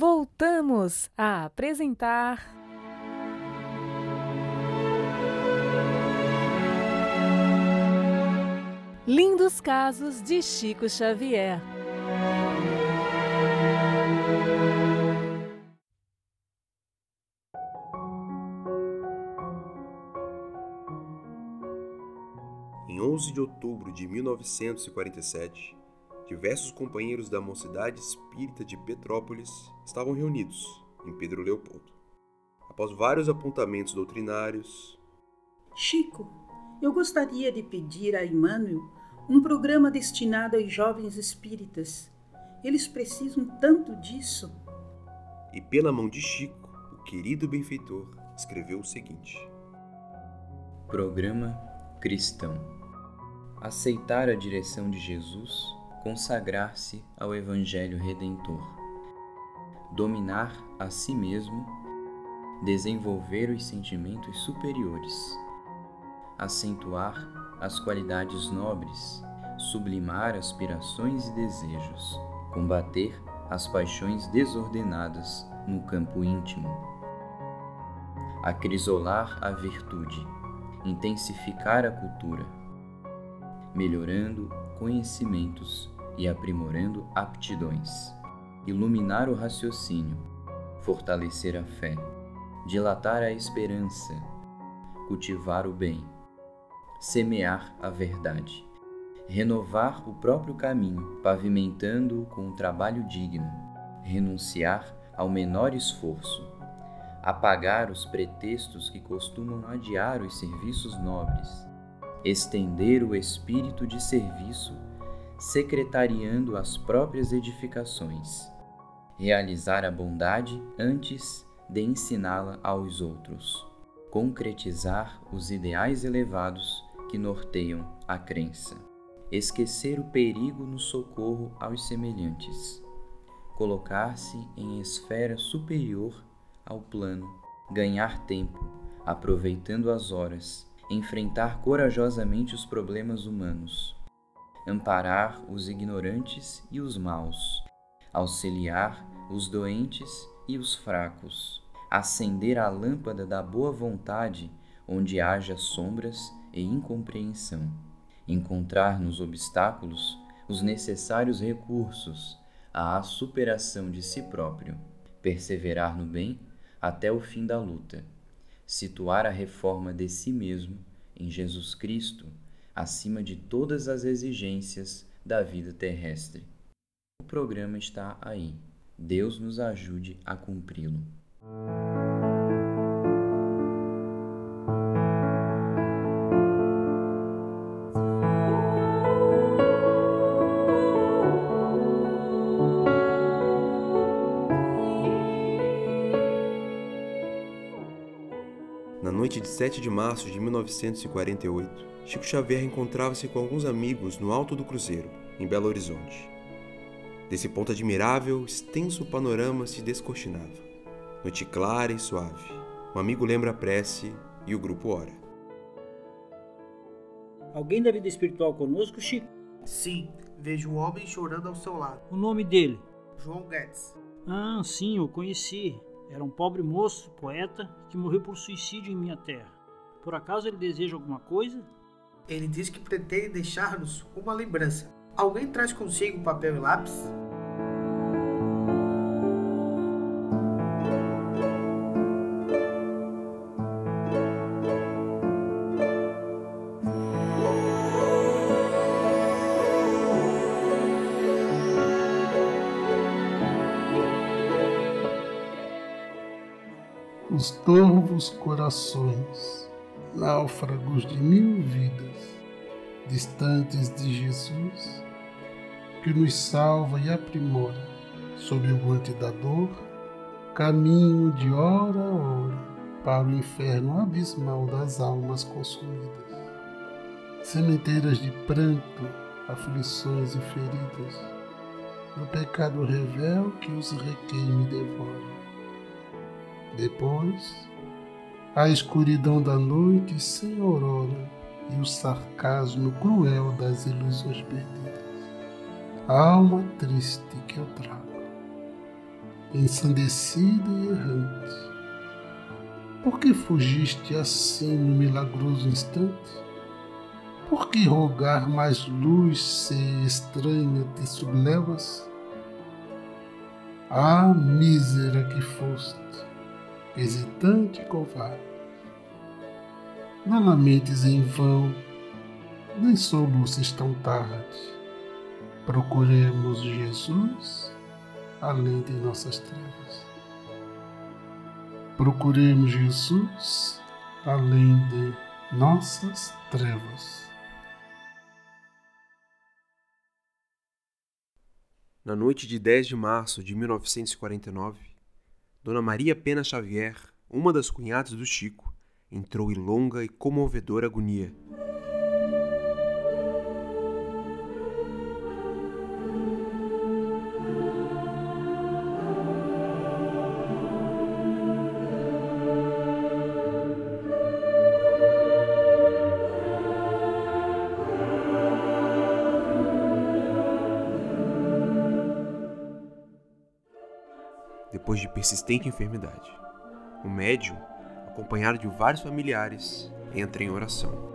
voltamos a apresentar. Lindos casos de Chico Xavier. Em 11 de outubro de 1947, diversos companheiros da Mocidade Espírita de Petrópolis estavam reunidos em Pedro Leopoldo. Após vários apontamentos doutrinários, Chico, eu gostaria de pedir a Emmanuel um programa destinado aos jovens espíritas. Eles precisam tanto disso. E pela mão de Chico, o querido benfeitor escreveu o seguinte: Programa Cristão. Aceitar a direção de Jesus, consagrar-se ao Evangelho Redentor. Dominar a si mesmo, desenvolver os sentimentos superiores. Acentuar as qualidades nobres, sublimar aspirações e desejos, combater as paixões desordenadas no campo íntimo, acrisolar a virtude, intensificar a cultura, melhorando conhecimentos e aprimorando aptidões, iluminar o raciocínio, fortalecer a fé, dilatar a esperança, cultivar o bem. Semear a verdade, renovar o próprio caminho, pavimentando-o com um trabalho digno, renunciar ao menor esforço, apagar os pretextos que costumam adiar os serviços nobres, estender o espírito de serviço, secretariando as próprias edificações, realizar a bondade antes de ensiná-la aos outros, concretizar os ideais elevados que norteiam a crença. Esquecer o perigo no socorro aos semelhantes. Colocar-se em esfera superior ao plano. Ganhar tempo, aproveitando as horas. Enfrentar corajosamente os problemas humanos. Amparar os ignorantes e os maus. Auxiliar os doentes e os fracos. Acender a lâmpada da boa vontade onde haja sombras e incompreensão, encontrar nos obstáculos os necessários recursos à superação de si próprio, perseverar no bem até o fim da luta, situar a reforma de si mesmo em Jesus Cristo acima de todas as exigências da vida terrestre. O programa está aí. Deus nos ajude a cumpri-lo. Na noite de 7 de março de 1948, Chico Xavier encontrava-se com alguns amigos no alto do Cruzeiro, em Belo Horizonte. Desse ponto admirável, extenso panorama se descortinava. Noite clara e suave. Um amigo lembra a prece e o grupo ora. Alguém da vida espiritual conosco, Chico? Sim, vejo um homem chorando ao seu lado. O nome dele? João Guedes. Ah, sim, eu conheci. Era um pobre moço, poeta, que morreu por suicídio em minha terra. Por acaso ele deseja alguma coisa? Ele diz que pretende deixar-nos uma lembrança. Alguém traz consigo papel e lápis? Os torvos corações, náufragos de mil vidas, distantes de Jesus, que nos salva e aprimora, sob o guante da dor, caminho de hora a hora para o inferno abismal das almas consumidas. Sementeiras de pranto, aflições e feridas, no pecado revel que os requeime devora depois, a escuridão da noite sem aurora e o sarcasmo cruel das ilusões perdidas. A alma triste que eu trago. ensandecida e errante. Por que fugiste assim no milagroso instante? Por que rogar mais luz se estranha te sublevas? Ah, mísera que foste, hesitante e covarde. Não lamentes em vão, nem soluces tão tarde. Procuremos Jesus além de nossas trevas. Procuremos Jesus além de nossas trevas. Na noite de 10 de março de 1949, Dona Maria Pena Xavier, uma das cunhadas do Chico, entrou em longa e comovedora agonia. Depois de persistente enfermidade. O médium, acompanhado de vários familiares, entra em oração.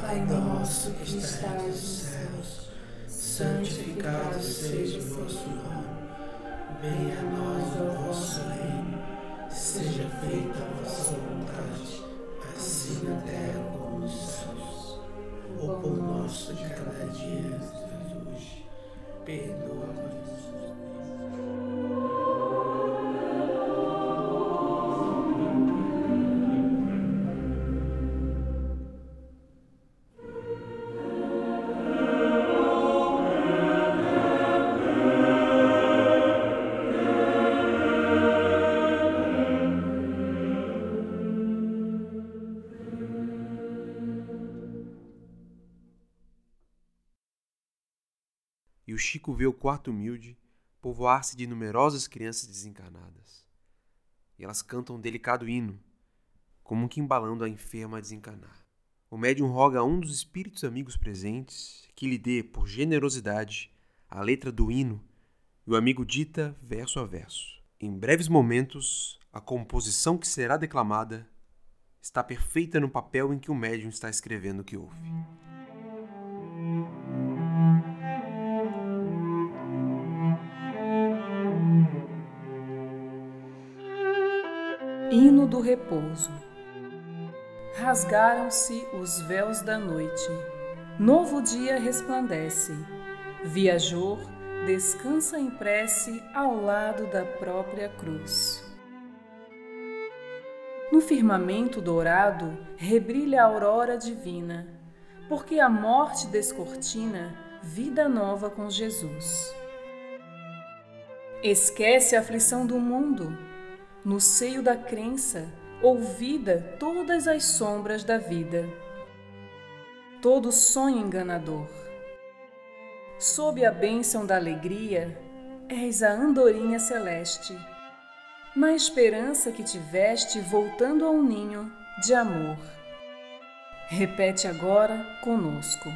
Pai nosso que estás nos céus, santificado seja o vosso nome. Venha a nós o vosso reino. Seja feita a vossa vontade, assim na terra como nos céus. O pão nosso de cada dia nos hoje. Perdoa-nos. Chico vê o quarto humilde povoar-se de numerosas crianças desencarnadas. E elas cantam um delicado hino, como que embalando a enferma a desencarnar. O médium roga a um dos espíritos amigos presentes que lhe dê, por generosidade, a letra do hino e o amigo dita verso a verso. Em breves momentos, a composição que será declamada está perfeita no papel em que o médium está escrevendo o que ouve. Hino do repouso. Rasgaram-se os véus da noite. Novo dia resplandece. Viajor descansa em prece ao lado da própria cruz. No firmamento dourado rebrilha a aurora divina, porque a morte descortina vida nova com Jesus. Esquece a aflição do mundo, no seio da crença, ouvida todas as sombras da vida. Todo sonho enganador. Sob a bênção da alegria, és a andorinha celeste, na esperança que tiveste voltando ao ninho de amor. Repete agora conosco.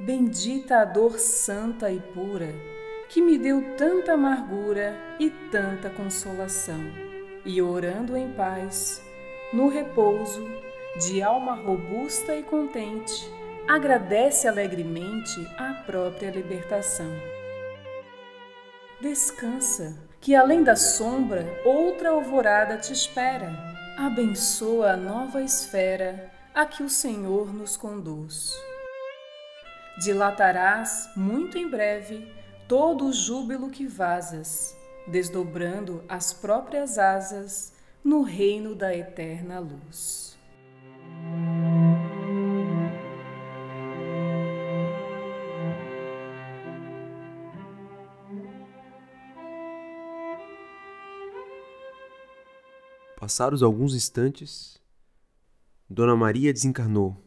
Bendita a dor santa e pura que me deu tanta amargura e tanta consolação. E orando em paz, no repouso, de alma robusta e contente, agradece alegremente a própria libertação. Descansa, que além da sombra, outra alvorada te espera. Abençoa a nova esfera a que o Senhor nos conduz. Dilatarás muito em breve todo o júbilo que vazas, desdobrando as próprias asas no reino da eterna luz. Passados alguns instantes, Dona Maria desencarnou,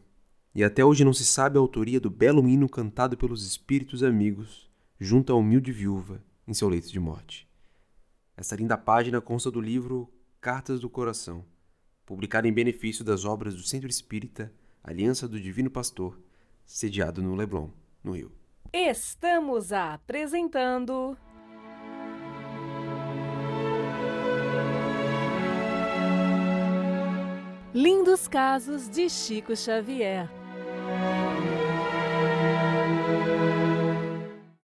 e até hoje não se sabe a autoria do belo hino cantado pelos espíritos amigos junto à humilde viúva em seu leito de morte. Essa linda página consta do livro Cartas do Coração, publicado em benefício das obras do Centro Espírita Aliança do Divino Pastor, sediado no Leblon, no Rio. Estamos apresentando. Lindos Casos de Chico Xavier